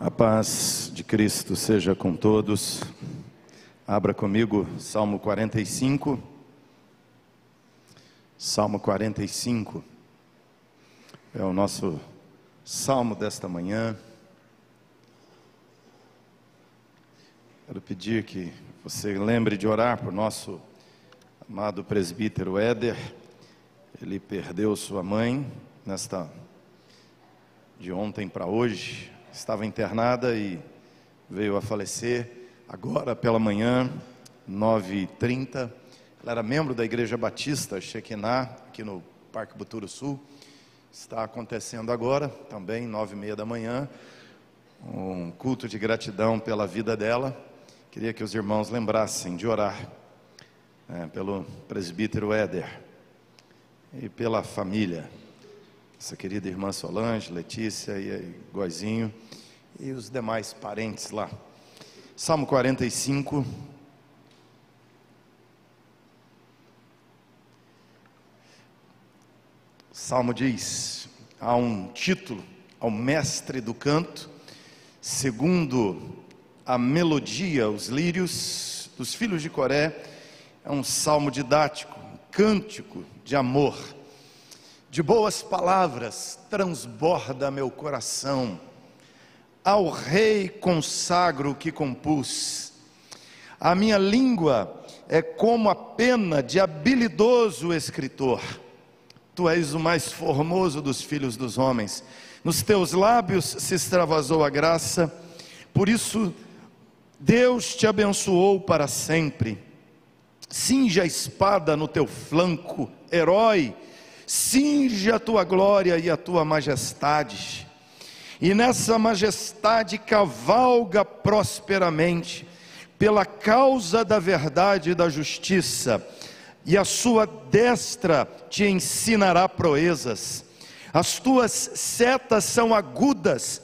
A paz de Cristo seja com todos. Abra comigo Salmo 45. Salmo 45 é o nosso salmo desta manhã. Quero pedir que você lembre de orar por nosso amado presbítero Éder. Ele perdeu sua mãe nesta de ontem para hoje, estava internada e veio a falecer agora pela manhã, 9h30. Ela era membro da Igreja Batista Shekinah, aqui no Parque Buturo Sul. Está acontecendo agora, também, nove e meia da manhã, um culto de gratidão pela vida dela. Queria que os irmãos lembrassem de orar né, pelo presbítero Éder e pela família essa querida irmã Solange, Letícia e Goizinho e os demais parentes lá. Salmo 45. O Salmo diz: há um título ao mestre do canto, segundo a melodia, os lírios dos filhos de Coré, é um salmo didático, um cântico de amor de boas palavras transborda meu coração. Ao Rei consagro o que compus. A minha língua é como a pena de habilidoso escritor. Tu és o mais formoso dos filhos dos homens. Nos teus lábios se extravasou a graça. Por isso, Deus te abençoou para sempre. Cinge a espada no teu flanco, herói cinge a tua glória e a tua majestade, e nessa majestade cavalga prosperamente, pela causa da verdade e da justiça, e a sua destra te ensinará proezas, as tuas setas são agudas,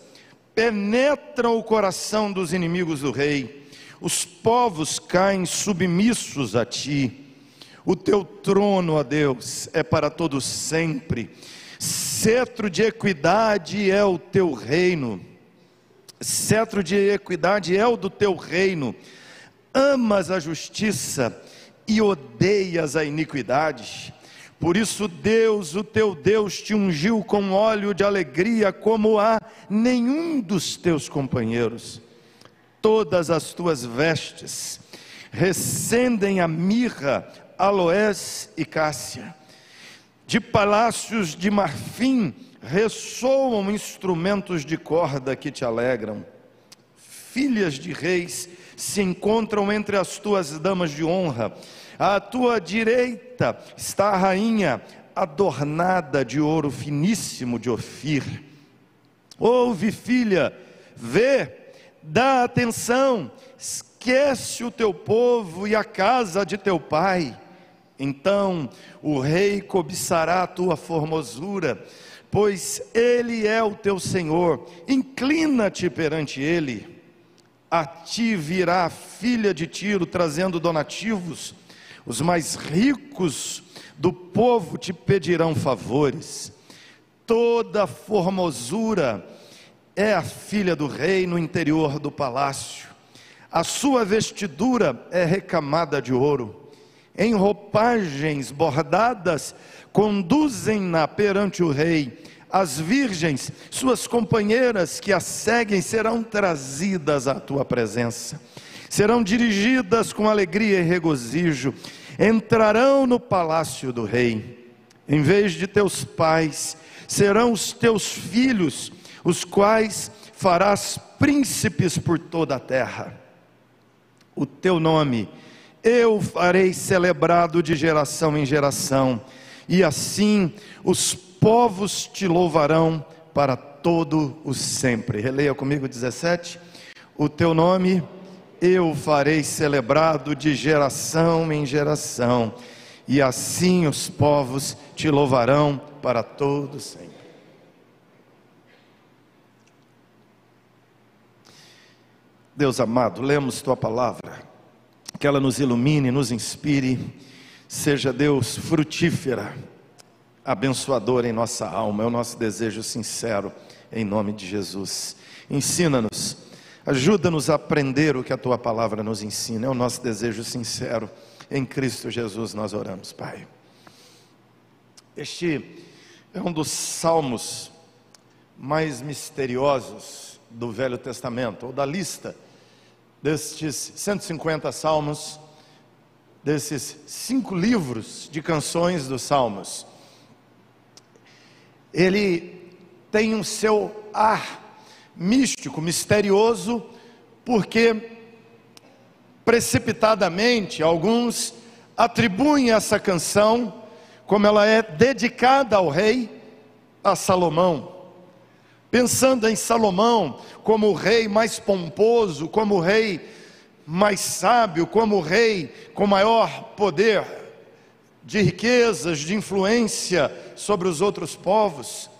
penetram o coração dos inimigos do rei, os povos caem submissos a ti. O teu trono, ó Deus, é para todos sempre. Cetro de equidade é o teu reino. Cetro de equidade é o do teu reino. Amas a justiça e odeias a iniquidade. Por isso, Deus, o teu Deus, te ungiu com óleo de alegria, como a nenhum dos teus companheiros. Todas as tuas vestes recendem a mirra, aloés e cássia. De palácios de marfim ressoam instrumentos de corda que te alegram. Filhas de reis se encontram entre as tuas damas de honra. À tua direita está a rainha, adornada de ouro finíssimo de Ofir. Ouve, filha, vê, dá atenção, esquece o teu povo e a casa de teu pai então o rei cobiçará a tua formosura, pois ele é o teu Senhor. Inclina-te perante ele. A ti virá a filha de Tiro trazendo donativos. Os mais ricos do povo te pedirão favores. Toda formosura é a filha do rei no interior do palácio. A sua vestidura é recamada de ouro em roupagens bordadas, conduzem-na perante o rei. As virgens, suas companheiras que a seguem, serão trazidas à tua presença, serão dirigidas com alegria e regozijo, entrarão no palácio do rei. Em vez de teus pais, serão os teus filhos, os quais farás príncipes por toda a terra. O teu nome eu farei celebrado de geração em geração, e assim os povos te louvarão para todo o sempre. Releia comigo 17. O teu nome eu farei celebrado de geração em geração, e assim os povos te louvarão para todo sempre. Deus amado, lemos tua palavra que ela nos ilumine, nos inspire, seja Deus frutífera, abençoadora em nossa alma, é o nosso desejo sincero, em nome de Jesus. Ensina-nos, ajuda-nos a aprender o que a tua palavra nos ensina, é o nosso desejo sincero. Em Cristo Jesus nós oramos, Pai. Este é um dos salmos mais misteriosos do Velho Testamento, ou da lista destes 150 salmos, desses cinco livros de canções dos salmos. Ele tem um seu ar místico, misterioso, porque precipitadamente alguns atribuem essa canção, como ela é dedicada ao rei, a Salomão. Pensando em Salomão como o rei mais pomposo, como o rei mais sábio, como o rei com maior poder de riquezas, de influência sobre os outros povos.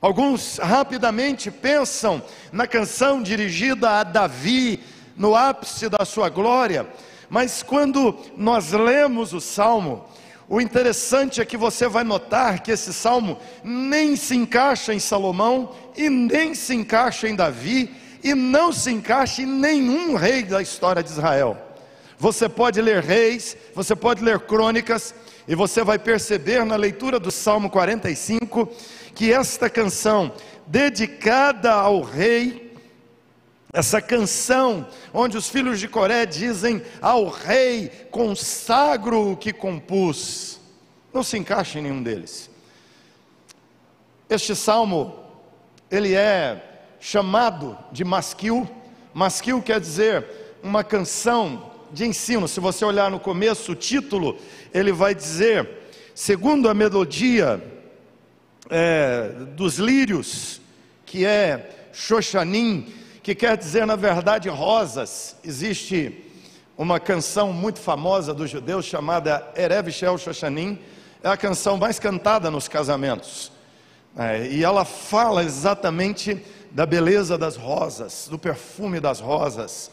Alguns rapidamente pensam na canção dirigida a Davi, no ápice da sua glória, mas quando nós lemos o salmo, o interessante é que você vai notar que esse salmo nem se encaixa em Salomão e nem se encaixa em Davi e não se encaixa em nenhum rei da história de Israel. Você pode ler reis, você pode ler crônicas, e você vai perceber na leitura do Salmo 45 que esta canção, dedicada ao rei, essa canção, onde os filhos de Coré dizem ao rei, consagro o que compus, não se encaixa em nenhum deles. Este salmo, ele é chamado de masquil, masquil quer dizer uma canção de ensino. Se você olhar no começo, o título, ele vai dizer, segundo a melodia é, dos lírios, que é Xoshanim, que quer dizer, na verdade, rosas. Existe uma canção muito famosa dos judeus chamada Erev Shel Shoshanim, é a canção mais cantada nos casamentos. É, e ela fala exatamente da beleza das rosas, do perfume das rosas.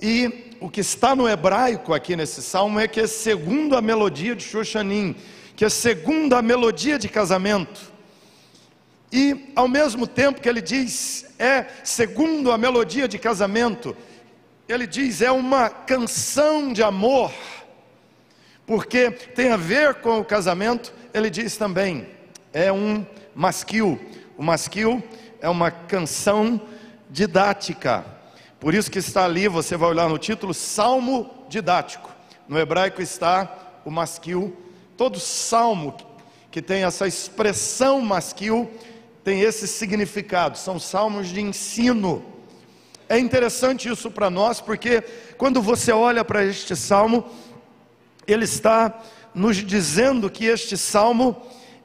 E o que está no hebraico aqui nesse salmo é que é segundo a melodia de Shoshanim, que é segundo a melodia de casamento. E ao mesmo tempo que ele diz é segundo a melodia de casamento, ele diz é uma canção de amor, porque tem a ver com o casamento, ele diz também é um masquil. O masquil é uma canção didática. Por isso que está ali, você vai olhar no título, salmo didático. No hebraico está o masquil. Todo salmo que tem essa expressão masquil tem esse significado. São salmos de ensino. É interessante isso para nós, porque quando você olha para este salmo, ele está nos dizendo que este salmo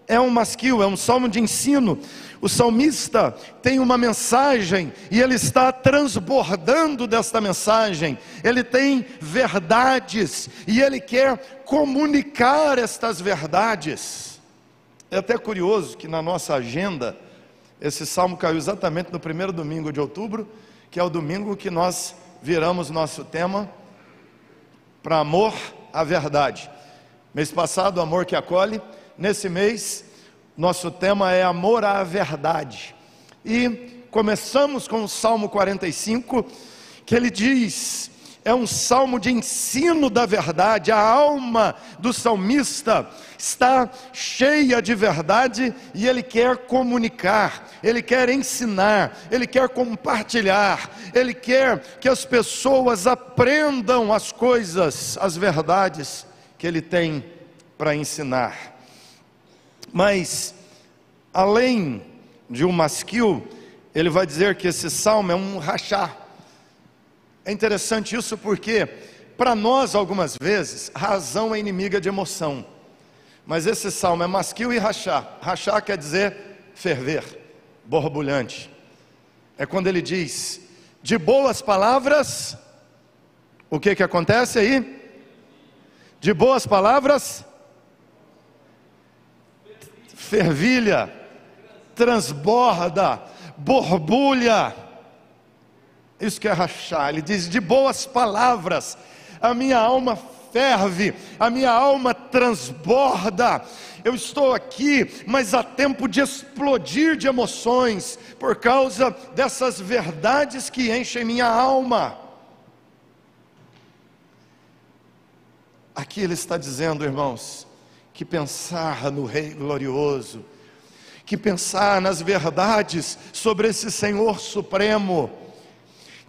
é um masquil, é um salmo de ensino. O salmista tem uma mensagem e ele está transbordando desta mensagem. Ele tem verdades e ele quer comunicar estas verdades. É até curioso que na nossa agenda esse salmo caiu exatamente no primeiro domingo de outubro, que é o domingo que nós viramos nosso tema para amor à verdade. Mês passado, amor que acolhe. Nesse mês, nosso tema é amor à verdade. E começamos com o Salmo 45, que ele diz: é um salmo de ensino da verdade, a alma do salmista está cheia de verdade e ele quer comunicar, ele quer ensinar, ele quer compartilhar, ele quer que as pessoas aprendam as coisas, as verdades que ele tem para ensinar. Mas, além de um masquil, ele vai dizer que esse salmo é um rachá. É interessante isso porque, para nós, algumas vezes, razão é inimiga de emoção. Mas esse salmo é masquil e rachá. Rachá quer dizer ferver, borbulhante. É quando ele diz: de boas palavras, o que que acontece aí? De boas palavras, fervilha, transborda, borbulha. Isso que é rachar. Ele diz: de boas palavras, a minha alma ferve, a minha alma transborda. Eu estou aqui, mas há tempo de explodir de emoções por causa dessas verdades que enchem minha alma. Aqui ele está dizendo, irmãos, que pensar no Rei glorioso, que pensar nas verdades sobre esse Senhor Supremo,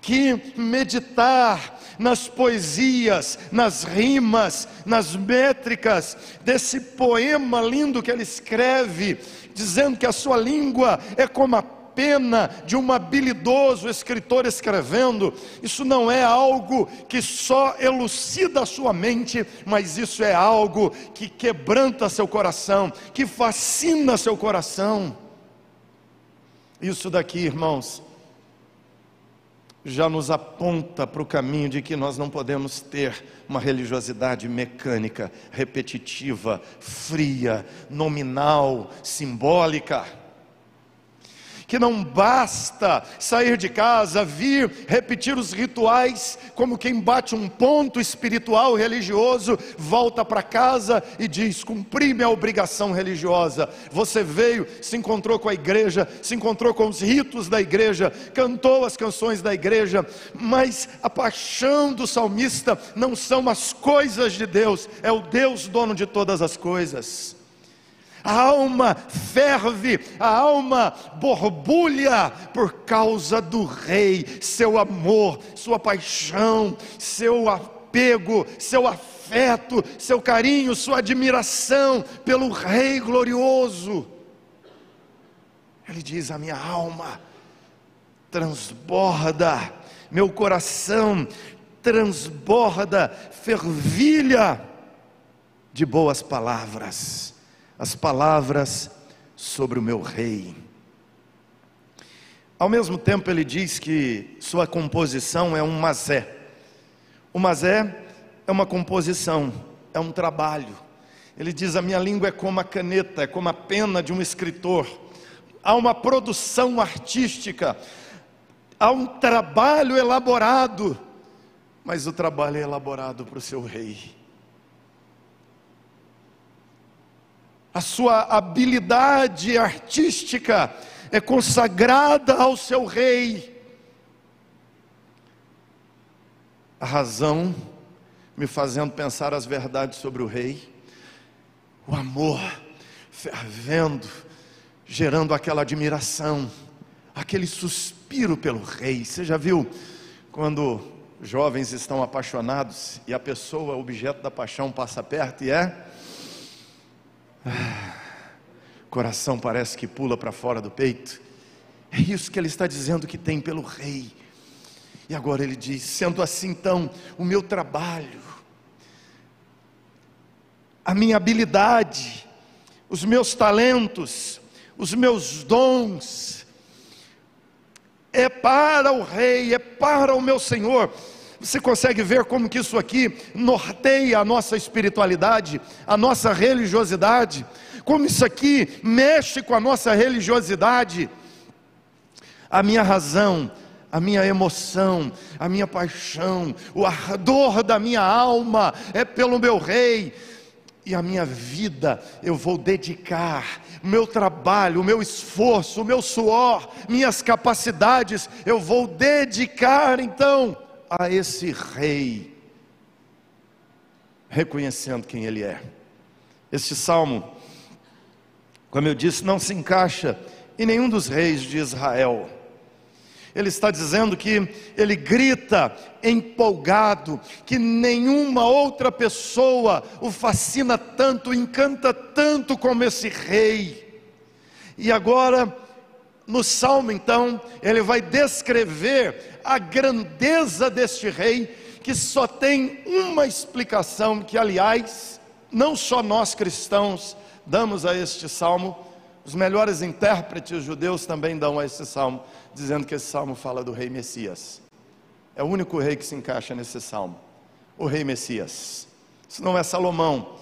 que meditar nas poesias, nas rimas, nas métricas desse poema lindo que ele escreve, dizendo que a sua língua é como a pena de um habilidoso escritor escrevendo, isso não é algo que só elucida a sua mente, mas isso é algo que quebranta seu coração, que fascina seu coração. Isso daqui, irmãos, já nos aponta para o caminho de que nós não podemos ter uma religiosidade mecânica, repetitiva, fria, nominal, simbólica que não basta sair de casa, vir, repetir os rituais, como quem bate um ponto espiritual religioso, volta para casa e diz: cumpri minha obrigação religiosa. Você veio, se encontrou com a igreja, se encontrou com os ritos da igreja, cantou as canções da igreja, mas a paixão do salmista não são as coisas de Deus, é o Deus dono de todas as coisas a alma ferve, a alma borbulha por causa do Rei, seu amor, sua paixão, seu apego, seu afeto, seu carinho, sua admiração pelo Rei glorioso. Ele diz: A minha alma transborda, meu coração transborda, fervilha de boas palavras as palavras sobre o meu rei. Ao mesmo tempo, ele diz que sua composição é um mazé. O mazé é uma composição, é um trabalho. Ele diz: A minha língua é como a caneta, é como a pena de um escritor. Há uma produção artística, há um trabalho elaborado, mas o trabalho é elaborado para o seu rei. A sua habilidade artística é consagrada ao seu rei. A razão me fazendo pensar as verdades sobre o rei, o amor fervendo, gerando aquela admiração, aquele suspiro pelo rei. Você já viu quando jovens estão apaixonados e a pessoa, objeto da paixão, passa perto e é ah, coração parece que pula para fora do peito. É isso que ele está dizendo que tem pelo rei. E agora ele diz: sendo assim, então, o meu trabalho, a minha habilidade, os meus talentos, os meus dons, é para o rei, é para o meu Senhor. Você consegue ver como que isso aqui norteia a nossa espiritualidade, a nossa religiosidade? Como isso aqui mexe com a nossa religiosidade? A minha razão, a minha emoção, a minha paixão, o ardor da minha alma é pelo meu rei. E a minha vida eu vou dedicar, o meu trabalho, o meu esforço, o meu suor, minhas capacidades, eu vou dedicar então a esse rei, reconhecendo quem ele é. Este salmo, como eu disse, não se encaixa em nenhum dos reis de Israel. Ele está dizendo que ele grita empolgado, que nenhuma outra pessoa o fascina tanto, encanta tanto como esse rei. E agora, no salmo, então, ele vai descrever a grandeza deste rei, que só tem uma explicação, que aliás, não só nós cristãos damos a este salmo, os melhores intérpretes judeus também dão a este salmo, dizendo que esse salmo fala do rei Messias. É o único rei que se encaixa nesse salmo, o rei Messias. Isso não é Salomão,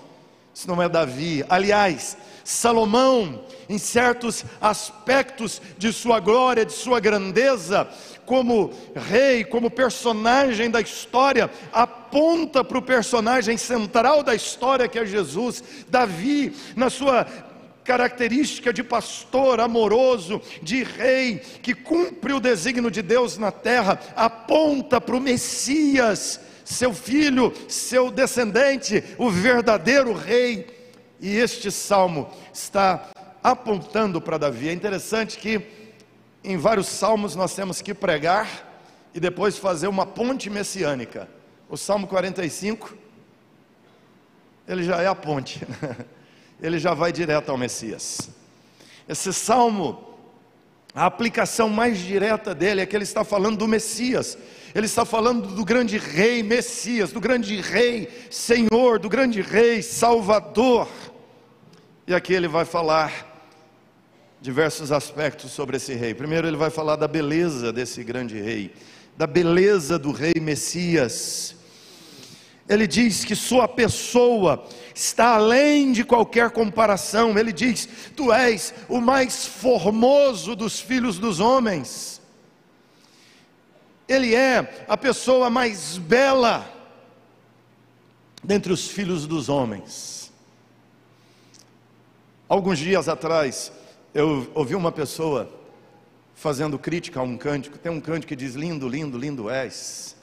isso não é Davi. Aliás, Salomão, em certos aspectos de sua glória, de sua grandeza, como rei, como personagem da história, aponta para o personagem central da história que é Jesus. Davi, na sua característica de pastor amoroso, de rei, que cumpre o desígnio de Deus na terra, aponta para o Messias, seu filho, seu descendente, o verdadeiro rei. E este salmo está apontando para Davi. É interessante que em vários salmos nós temos que pregar e depois fazer uma ponte messiânica. O Salmo 45, ele já é a ponte. ele já vai direto ao Messias. Esse salmo, a aplicação mais direta dele é que ele está falando do Messias, ele está falando do grande rei Messias, do grande rei Senhor, do grande rei Salvador. E aqui ele vai falar diversos aspectos sobre esse rei. Primeiro, ele vai falar da beleza desse grande rei, da beleza do rei Messias. Ele diz que sua pessoa está além de qualquer comparação. Ele diz: Tu és o mais formoso dos filhos dos homens. Ele é a pessoa mais bela dentre os filhos dos homens. Alguns dias atrás, eu ouvi uma pessoa fazendo crítica a um cântico. Tem um cântico que diz: Lindo, lindo, lindo és.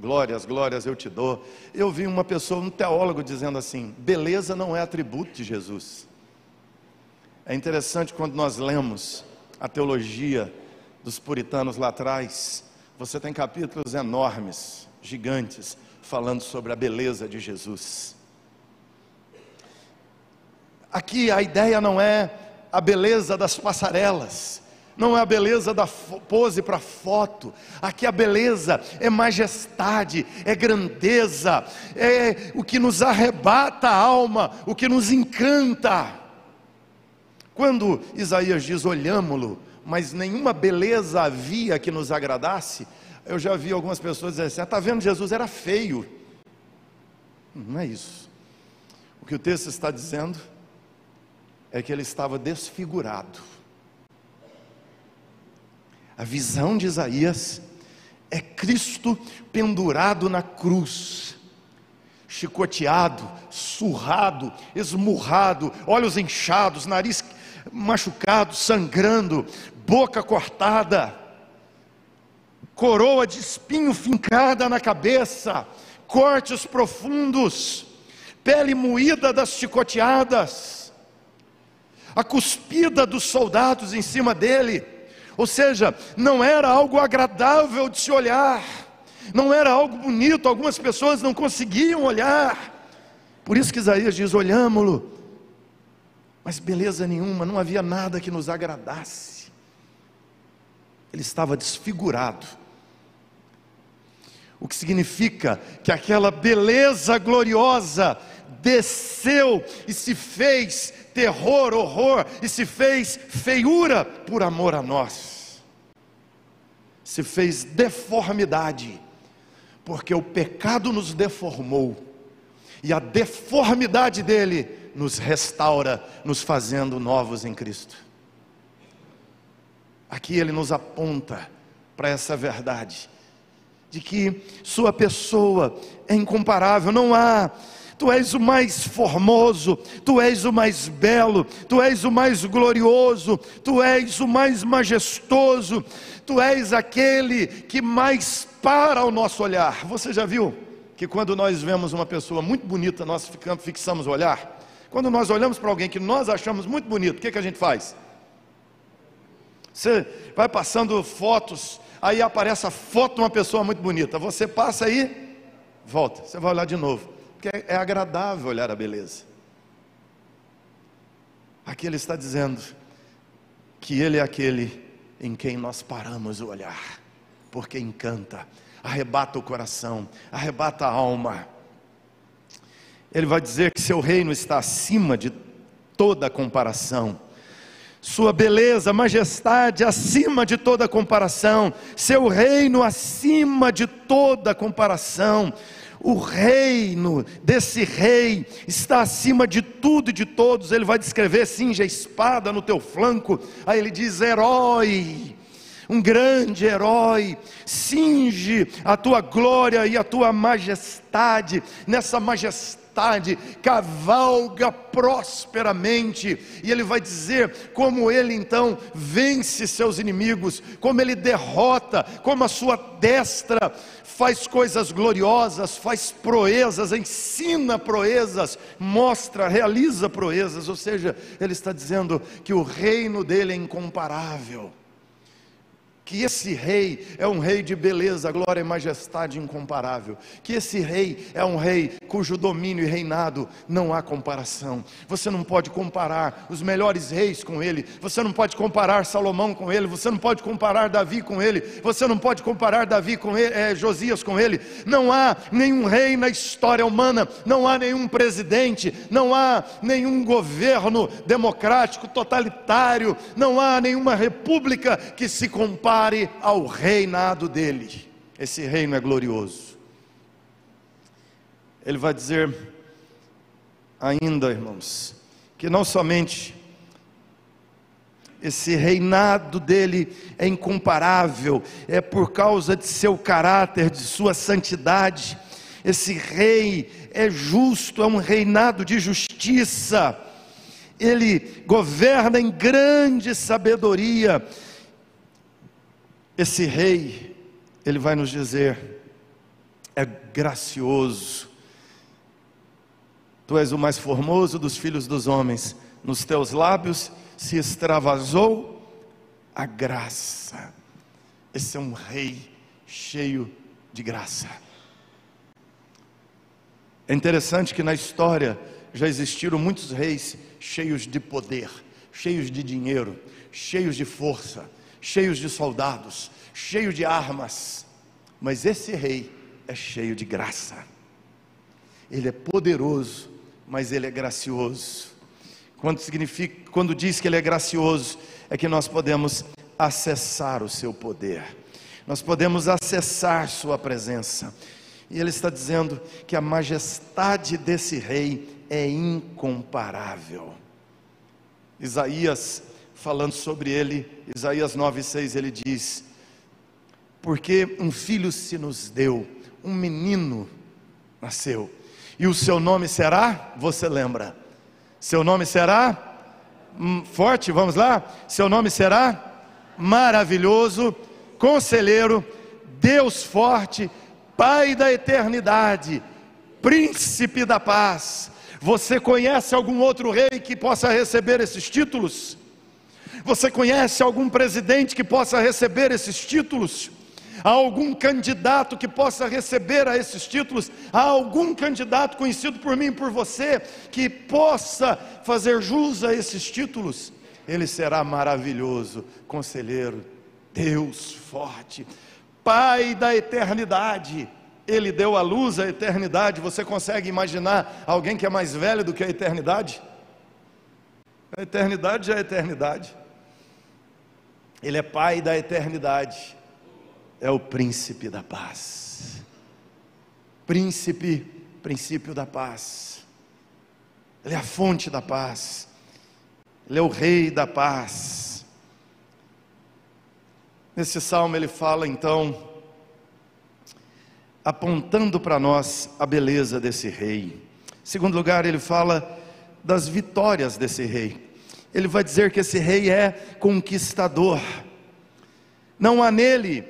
Glórias, glórias eu te dou. Eu vi uma pessoa, um teólogo, dizendo assim: beleza não é atributo de Jesus. É interessante quando nós lemos a teologia dos puritanos lá atrás, você tem capítulos enormes, gigantes, falando sobre a beleza de Jesus. Aqui a ideia não é a beleza das passarelas, não é a beleza da pose para foto, aqui a beleza é majestade, é grandeza, é o que nos arrebata a alma, o que nos encanta. Quando Isaías diz: olhámo-lo, mas nenhuma beleza havia que nos agradasse, eu já vi algumas pessoas dizendo assim: está ah, vendo, Jesus era feio. Não é isso. O que o texto está dizendo é que ele estava desfigurado a visão de Isaías é Cristo pendurado na cruz, chicoteado, surrado, esmurrado, olhos inchados, nariz machucado, sangrando, boca cortada, coroa de espinho fincada na cabeça, cortes profundos, pele moída das chicoteadas, a cuspida dos soldados em cima dele ou seja, não era algo agradável de se olhar, não era algo bonito, algumas pessoas não conseguiam olhar. Por isso que Isaías diz: olhámo-lo, mas beleza nenhuma, não havia nada que nos agradasse. Ele estava desfigurado. O que significa que aquela beleza gloriosa desceu e se fez terror, horror, e se fez feiura por amor a nós. Se fez deformidade, porque o pecado nos deformou, e a deformidade dele nos restaura, nos fazendo novos em Cristo. Aqui ele nos aponta para essa verdade, de que sua pessoa é incomparável, não há Tu és o mais formoso, tu és o mais belo, tu és o mais glorioso, tu és o mais majestoso, tu és aquele que mais para o nosso olhar. Você já viu que quando nós vemos uma pessoa muito bonita, nós ficamos, fixamos o olhar? Quando nós olhamos para alguém que nós achamos muito bonito, o que, que a gente faz? Você vai passando fotos, aí aparece a foto de uma pessoa muito bonita. Você passa aí, volta, você vai olhar de novo porque é agradável olhar a beleza. Aqui ele está dizendo que ele é aquele em quem nós paramos o olhar, porque encanta, arrebata o coração, arrebata a alma. Ele vai dizer que seu reino está acima de toda comparação. Sua beleza, majestade acima de toda comparação, seu reino acima de toda comparação o reino desse rei está acima de tudo e de todos. Ele vai descrever: cinge a espada no teu flanco. Aí ele diz: herói, um grande herói, cinge a tua glória e a tua majestade, nessa majestade cavalga prosperamente, e ele vai dizer como ele então vence seus inimigos, como ele derrota, como a sua destra faz coisas gloriosas, faz proezas, ensina proezas, mostra, realiza proezas, ou seja, ele está dizendo que o reino dele é incomparável que esse rei é um rei de beleza, glória e majestade incomparável, que esse rei é um rei cujo domínio e reinado não há comparação. Você não pode comparar os melhores reis com ele, você não pode comparar Salomão com ele, você não pode comparar Davi com ele, você não pode comparar Davi com ele, é, Josias com ele. Não há nenhum rei na história humana, não há nenhum presidente, não há nenhum governo democrático totalitário, não há nenhuma república que se compare compare ao reinado dele. Esse reino é glorioso. Ele vai dizer ainda, irmãos, que não somente esse reinado dele é incomparável, é por causa de seu caráter, de sua santidade. Esse rei é justo, é um reinado de justiça. Ele governa em grande sabedoria esse rei, ele vai nos dizer, é gracioso. Tu és o mais formoso dos filhos dos homens, nos teus lábios se extravasou a graça. Esse é um rei cheio de graça. É interessante que na história já existiram muitos reis cheios de poder, cheios de dinheiro, cheios de força, cheios de soldados, cheios de armas, mas esse rei é cheio de graça. Ele é poderoso, mas ele é gracioso. Quando significa, quando diz que ele é gracioso, é que nós podemos acessar o seu poder. Nós podemos acessar sua presença. E ele está dizendo que a majestade desse rei é incomparável. Isaías falando sobre ele, Isaías 9,6 ele diz: Porque um filho se nos deu, um menino nasceu, e o seu nome será, você lembra? Seu nome será hum, forte, vamos lá? Seu nome será maravilhoso, conselheiro, Deus forte, Pai da eternidade, príncipe da paz. Você conhece algum outro rei que possa receber esses títulos? Você conhece algum presidente que possa receber esses títulos? Há algum candidato que possa receber a esses títulos? Há algum candidato conhecido por mim e por você que possa fazer jus a esses títulos? Ele será maravilhoso, conselheiro, Deus forte, Pai da eternidade. Ele deu à luz a eternidade. Você consegue imaginar alguém que é mais velho do que a eternidade? A eternidade é eternidade. Ele é Pai da eternidade, é o príncipe da paz. Príncipe, princípio da paz. Ele é a fonte da paz. Ele é o rei da paz. Nesse salmo ele fala então, apontando para nós a beleza desse rei. Em segundo lugar, ele fala das vitórias desse rei ele vai dizer que esse rei é conquistador. Não há nele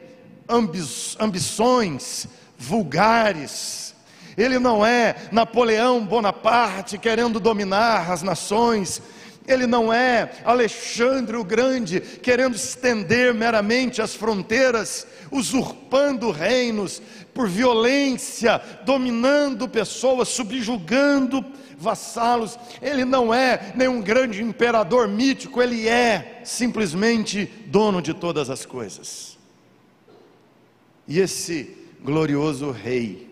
ambi ambições vulgares. Ele não é Napoleão Bonaparte querendo dominar as nações. Ele não é Alexandre o Grande querendo estender meramente as fronteiras, usurpando reinos por violência, dominando pessoas, subjugando vassalos. Ele não é nenhum grande imperador mítico, ele é simplesmente dono de todas as coisas. E esse glorioso rei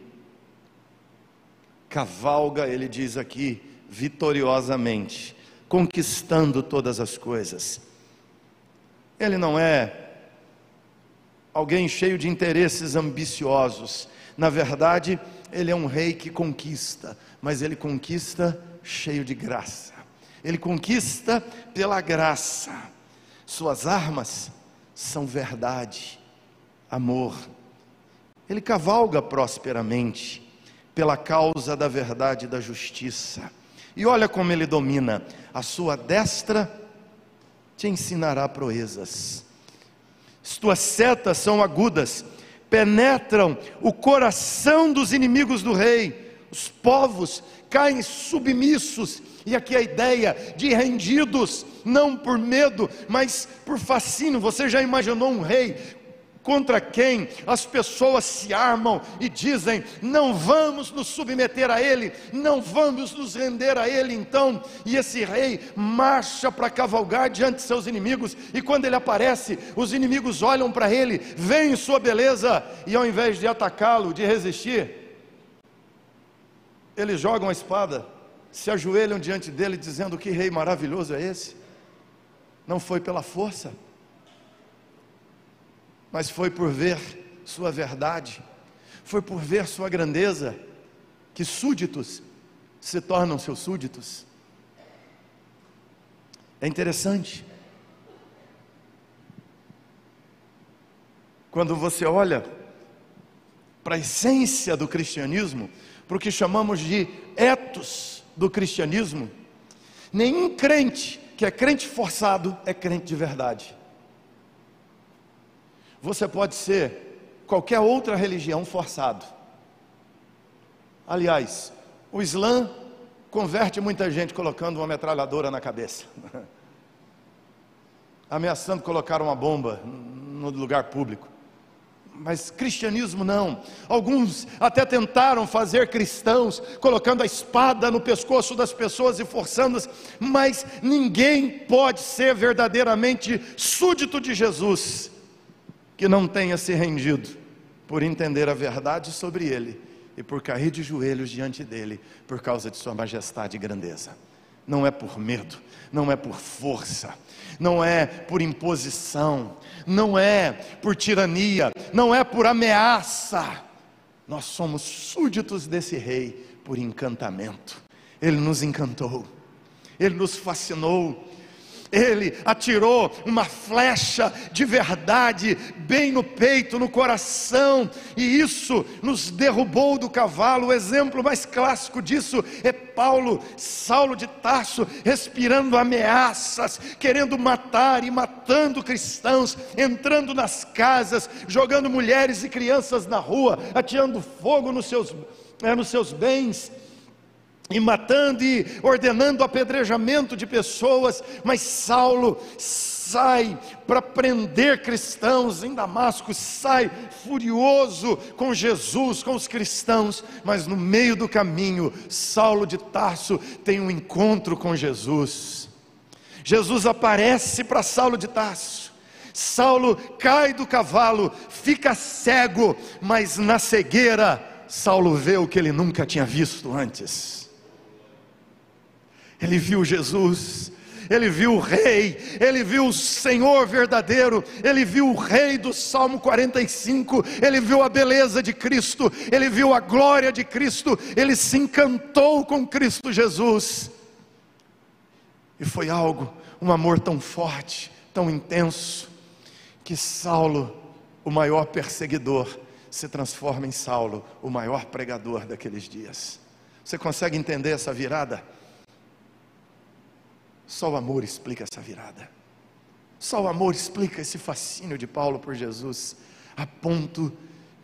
cavalga, ele diz aqui, vitoriosamente, conquistando todas as coisas. Ele não é alguém cheio de interesses ambiciosos. Na verdade, ele é um rei que conquista, mas ele conquista cheio de graça. Ele conquista pela graça. Suas armas são verdade, amor. Ele cavalga prosperamente pela causa da verdade e da justiça. E olha como ele domina: a sua destra te ensinará proezas, as tuas setas são agudas, penetram o coração dos inimigos do rei, os povos caem submissos, e aqui a ideia de rendidos, não por medo, mas por fascínio. Você já imaginou um rei contra quem as pessoas se armam e dizem: não vamos nos submeter a ele, não vamos nos render a ele, então, e esse rei marcha para cavalgar diante de seus inimigos, e quando ele aparece, os inimigos olham para ele, veem sua beleza, e ao invés de atacá-lo, de resistir, eles jogam a espada, se ajoelham diante dele, dizendo: Que rei maravilhoso é esse? Não foi pela força, mas foi por ver Sua verdade, foi por ver Sua grandeza, que súditos se tornam seus súditos. É interessante. Quando você olha para a essência do cristianismo, para o que chamamos de etos do cristianismo, nenhum crente que é crente forçado é crente de verdade. Você pode ser qualquer outra religião forçado. Aliás, o Islã converte muita gente colocando uma metralhadora na cabeça, ameaçando colocar uma bomba no lugar público. Mas cristianismo não. Alguns até tentaram fazer cristãos, colocando a espada no pescoço das pessoas e forçando-as, mas ninguém pode ser verdadeiramente súdito de Jesus que não tenha se rendido por entender a verdade sobre ele e por cair de joelhos diante dele por causa de sua majestade e grandeza. Não é por medo, não é por força, não é por imposição, não é por tirania, não é por ameaça. Nós somos súditos desse rei por encantamento. Ele nos encantou, ele nos fascinou, ele atirou uma flecha de verdade bem no peito, no coração, e isso nos derrubou do cavalo. O exemplo mais clássico disso é Paulo, Saulo de Tarso, respirando ameaças, querendo matar e matando cristãos, entrando nas casas, jogando mulheres e crianças na rua, atirando fogo nos seus, é, nos seus bens e matando e ordenando apedrejamento de pessoas, mas Saulo sai para prender cristãos em Damasco, sai furioso com Jesus, com os cristãos, mas no meio do caminho, Saulo de Tarso tem um encontro com Jesus. Jesus aparece para Saulo de Tarso. Saulo cai do cavalo, fica cego, mas na cegueira, Saulo vê o que ele nunca tinha visto antes ele viu Jesus, ele viu o Rei, ele viu o Senhor verdadeiro, ele viu o Rei do Salmo 45, ele viu a beleza de Cristo, ele viu a glória de Cristo, ele se encantou com Cristo Jesus. E foi algo, um amor tão forte, tão intenso, que Saulo, o maior perseguidor, se transforma em Saulo, o maior pregador daqueles dias. Você consegue entender essa virada? Só o amor explica essa virada. Só o amor explica esse fascínio de Paulo por Jesus, a ponto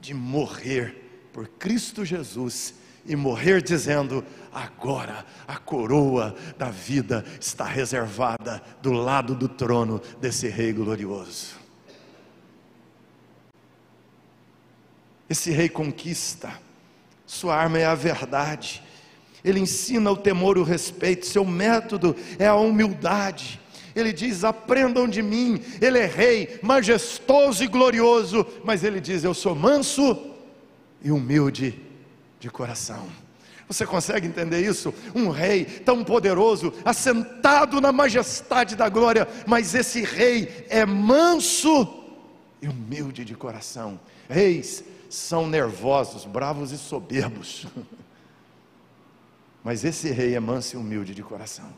de morrer por Cristo Jesus e morrer dizendo: agora a coroa da vida está reservada do lado do trono desse Rei glorioso. Esse Rei conquista, sua arma é a verdade, ele ensina o temor e o respeito, seu método é a humildade. Ele diz: aprendam de mim, ele é rei, majestoso e glorioso, mas ele diz: eu sou manso e humilde de coração. Você consegue entender isso? Um rei tão poderoso, assentado na majestade da glória, mas esse rei é manso e humilde de coração. Reis são nervosos, bravos e soberbos. Mas esse rei é manso e humilde de coração.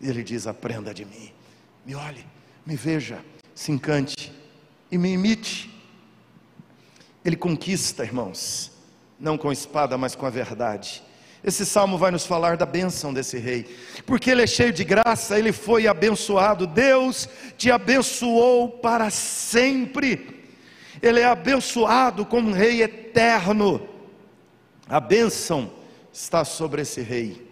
E ele diz: aprenda de mim, me olhe, me veja, se encante e me imite. Ele conquista, irmãos, não com espada, mas com a verdade. Esse salmo vai nos falar da bênção desse rei, porque ele é cheio de graça, ele foi abençoado. Deus te abençoou para sempre. Ele é abençoado como um rei eterno. A bênção está sobre esse rei.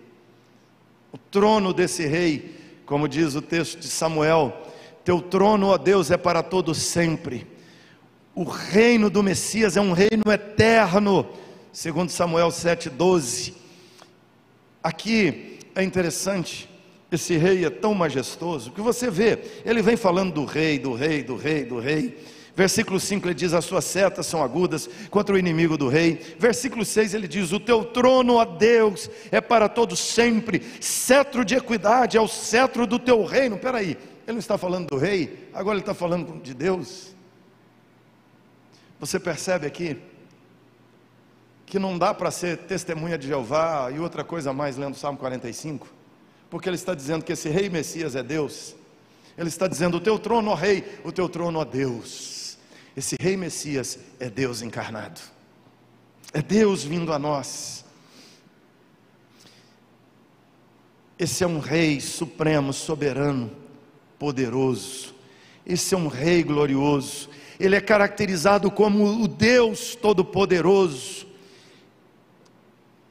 O trono desse rei, como diz o texto de Samuel, teu trono, ó Deus, é para todo sempre. O reino do Messias é um reino eterno, segundo Samuel 7:12. Aqui é interessante, esse rei é tão majestoso, que você vê, ele vem falando do rei, do rei, do rei, do rei. Versículo 5 ele diz: As suas setas são agudas contra o inimigo do rei. Versículo 6 ele diz: O teu trono, ó Deus, é para todos sempre, cetro de equidade é o cetro do teu reino. Peraí, ele não está falando do rei, agora ele está falando de Deus. Você percebe aqui que não dá para ser testemunha de Jeová e outra coisa mais lendo o Salmo 45, porque ele está dizendo que esse rei Messias é Deus. Ele está dizendo: o teu trono, ó rei, o teu trono, ó Deus. Esse rei Messias é Deus encarnado. É Deus vindo a nós. Esse é um rei supremo, soberano, poderoso. Esse é um rei glorioso. Ele é caracterizado como o Deus todo-poderoso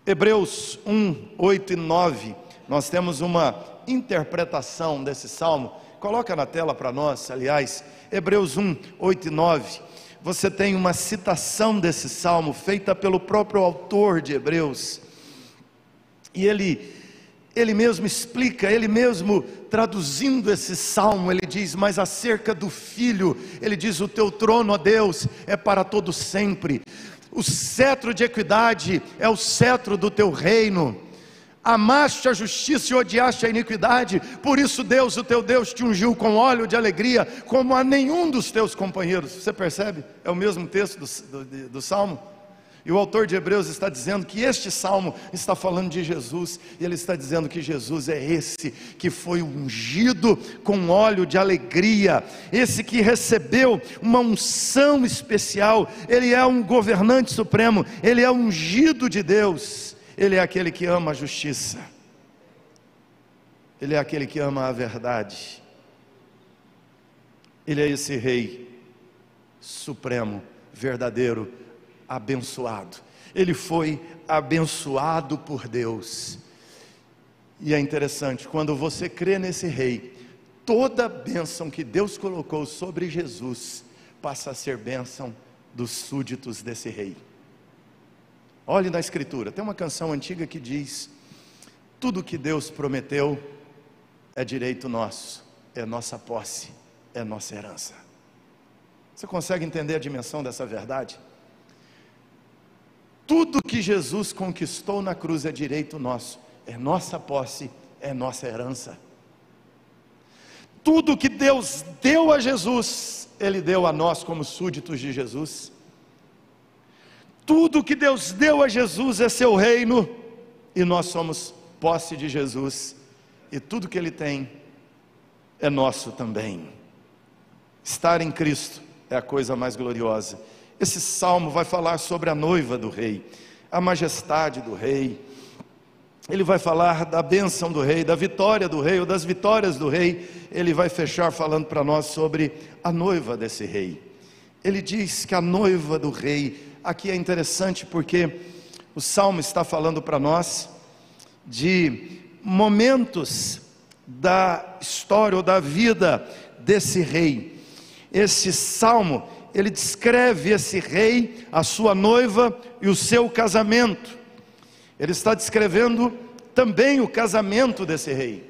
Hebreus 1, 8 e 9, nós temos uma interpretação desse salmo. Coloca na tela para nós, aliás, Hebreus 1, 8 e 9. Você tem uma citação desse salmo feita pelo próprio autor de Hebreus. E ele ele mesmo explica, ele mesmo traduzindo esse salmo, ele diz: Mas acerca do filho, ele diz: O teu trono, ó Deus, é para todo sempre. O cetro de equidade é o cetro do teu reino. Amaste a justiça e odiaste a iniquidade, por isso Deus, o teu Deus, te ungiu com óleo de alegria, como a nenhum dos teus companheiros. Você percebe? É o mesmo texto do, do, do salmo. E o autor de Hebreus está dizendo que este salmo está falando de Jesus, e ele está dizendo que Jesus é esse que foi ungido com óleo de alegria, esse que recebeu uma unção especial, ele é um governante supremo, ele é ungido de Deus, ele é aquele que ama a justiça, ele é aquele que ama a verdade, ele é esse rei supremo, verdadeiro, abençoado. Ele foi abençoado por Deus. E é interessante, quando você crê nesse rei, toda bênção que Deus colocou sobre Jesus passa a ser bênção dos súditos desse rei. Olhe na Escritura, tem uma canção antiga que diz: Tudo que Deus prometeu é direito nosso, é nossa posse, é nossa herança. Você consegue entender a dimensão dessa verdade? Tudo que Jesus conquistou na cruz é direito nosso, é nossa posse, é nossa herança. Tudo que Deus deu a Jesus, Ele deu a nós como súditos de Jesus. Tudo que Deus deu a Jesus é seu reino, e nós somos posse de Jesus, e tudo que Ele tem é nosso também. Estar em Cristo é a coisa mais gloriosa. Esse salmo vai falar sobre a noiva do rei, a majestade do rei. Ele vai falar da bênção do rei, da vitória do rei, ou das vitórias do rei. Ele vai fechar falando para nós sobre a noiva desse rei. Ele diz que a noiva do rei, aqui é interessante porque o salmo está falando para nós de momentos da história ou da vida desse rei. Esse salmo ele descreve esse rei, a sua noiva e o seu casamento. Ele está descrevendo também o casamento desse rei.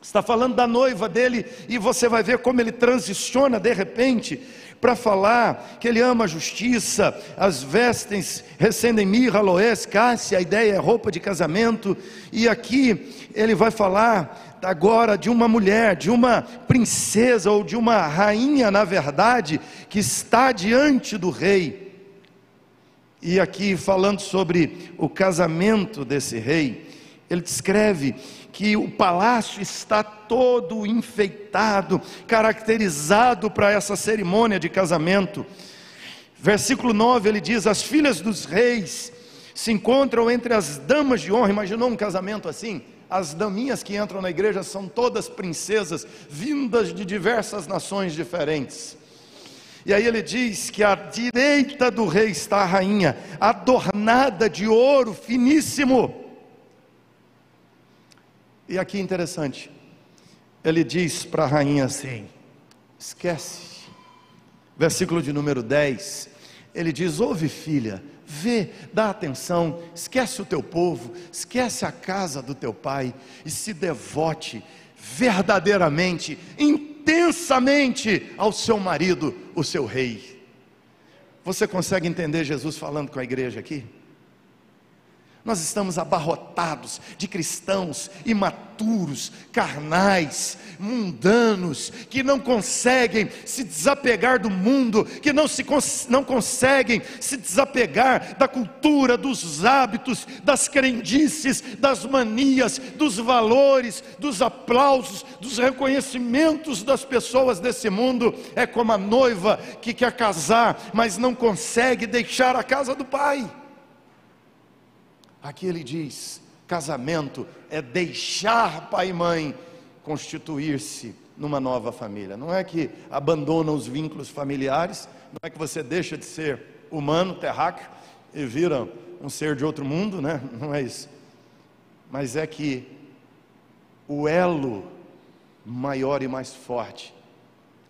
Está falando da noiva dele e você vai ver como ele transiciona de repente para falar que ele ama a justiça, as vestes recendem mirra, aloés, cássia, a ideia é roupa de casamento, e aqui ele vai falar agora de uma mulher, de uma princesa ou de uma rainha, na verdade, que está diante do rei. E aqui falando sobre o casamento desse rei, Ele descreve que o palácio está todo enfeitado, caracterizado para essa cerimônia de casamento. Versículo 9 ele diz: As filhas dos reis se encontram entre as damas de honra. Imaginou um casamento assim? As daminhas que entram na igreja são todas princesas, vindas de diversas nações diferentes. E aí ele diz que à direita do rei está a rainha, adornada de ouro finíssimo. E aqui interessante, ele diz para a rainha assim: esquece. Versículo de número 10, ele diz: ouve, filha, vê, dá atenção, esquece o teu povo, esquece a casa do teu pai e se devote verdadeiramente, intensamente ao seu marido, o seu rei. Você consegue entender Jesus falando com a igreja aqui? Nós estamos abarrotados de cristãos imaturos, carnais, mundanos, que não conseguem se desapegar do mundo, que não, se, não conseguem se desapegar da cultura, dos hábitos, das crendices, das manias, dos valores, dos aplausos, dos reconhecimentos das pessoas desse mundo. É como a noiva que quer casar, mas não consegue deixar a casa do pai. Aqui ele diz: casamento é deixar pai e mãe constituir-se numa nova família. Não é que abandona os vínculos familiares, não é que você deixa de ser humano, terráqueo, e vira um ser de outro mundo, né? Não é isso. Mas é que o elo maior e mais forte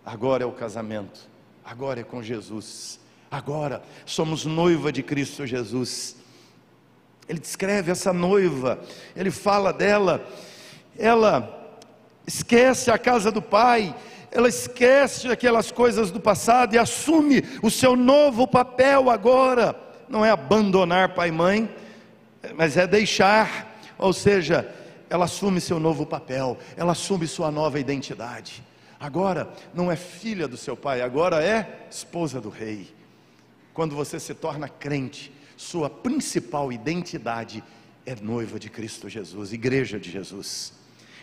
agora é o casamento, agora é com Jesus. Agora somos noiva de Cristo Jesus. Ele descreve essa noiva, ele fala dela, ela esquece a casa do pai, ela esquece aquelas coisas do passado e assume o seu novo papel agora. Não é abandonar pai e mãe, mas é deixar, ou seja, ela assume seu novo papel, ela assume sua nova identidade. Agora não é filha do seu pai, agora é esposa do rei. Quando você se torna crente, sua principal identidade é noiva de Cristo Jesus, igreja de Jesus.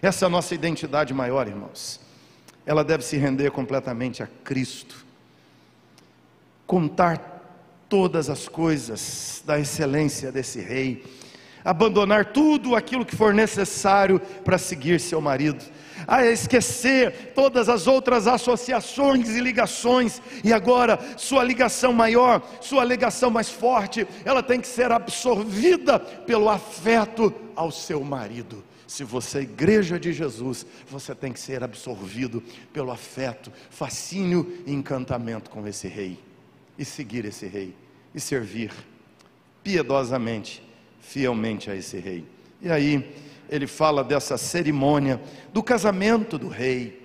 Essa é a nossa identidade maior, irmãos. Ela deve se render completamente a Cristo. Contar todas as coisas da excelência desse rei, abandonar tudo aquilo que for necessário para seguir seu marido a esquecer todas as outras associações e ligações, e agora sua ligação maior, sua ligação mais forte, ela tem que ser absorvida pelo afeto ao seu marido. Se você é igreja de Jesus, você tem que ser absorvido pelo afeto, fascínio e encantamento com esse rei, e seguir esse rei, e servir piedosamente, fielmente a esse rei. E aí, ele fala dessa cerimônia do casamento do rei,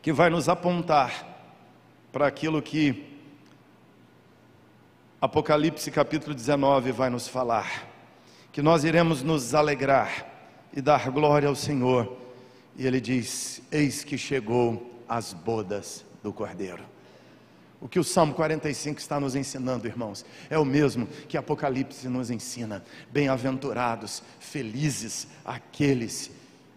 que vai nos apontar para aquilo que Apocalipse capítulo 19 vai nos falar, que nós iremos nos alegrar e dar glória ao Senhor. E ele diz: Eis que chegou as bodas do Cordeiro. O que o Salmo 45 está nos ensinando, irmãos, é o mesmo que Apocalipse nos ensina. Bem-aventurados, felizes aqueles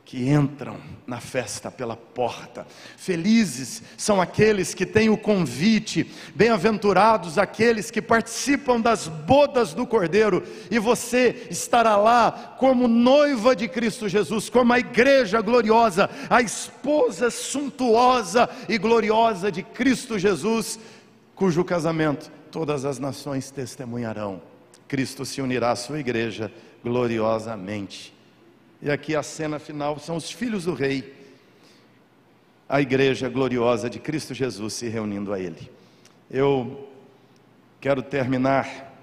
que entram na festa pela porta. Felizes são aqueles que têm o convite, bem-aventurados aqueles que participam das bodas do Cordeiro, e você estará lá como noiva de Cristo Jesus, como a igreja gloriosa, a esposa suntuosa e gloriosa de Cristo Jesus cujo casamento todas as nações testemunharão. Cristo se unirá à sua igreja gloriosamente. E aqui a cena final são os filhos do rei, a igreja gloriosa de Cristo Jesus se reunindo a ele. Eu quero terminar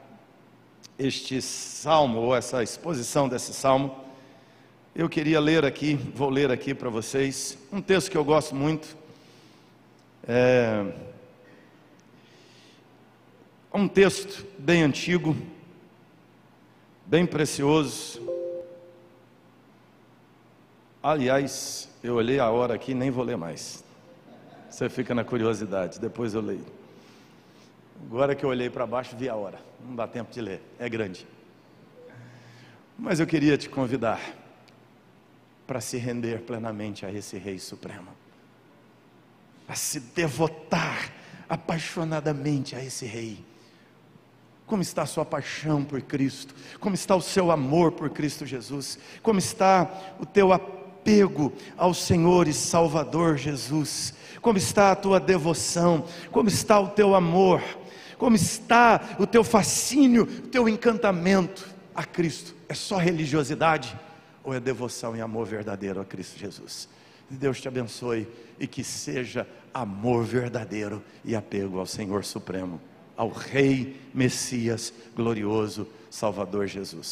este salmo, ou essa exposição desse salmo. Eu queria ler aqui, vou ler aqui para vocês, um texto que eu gosto muito. É, um texto bem antigo, bem precioso. Aliás, eu olhei a hora aqui, nem vou ler mais. Você fica na curiosidade, depois eu leio. Agora que eu olhei para baixo, vi a hora. Não dá tempo de ler, é grande. Mas eu queria te convidar para se render plenamente a esse Rei Supremo, a se devotar apaixonadamente a esse Rei. Como está a sua paixão por Cristo? Como está o seu amor por Cristo Jesus? Como está o teu apego ao Senhor e Salvador Jesus? Como está a tua devoção? Como está o teu amor? Como está o teu fascínio, o teu encantamento a Cristo? É só religiosidade ou é devoção e amor verdadeiro a Cristo Jesus? Deus te abençoe e que seja amor verdadeiro e apego ao Senhor Supremo, ao Rei Messias glorioso, Salvador Jesus.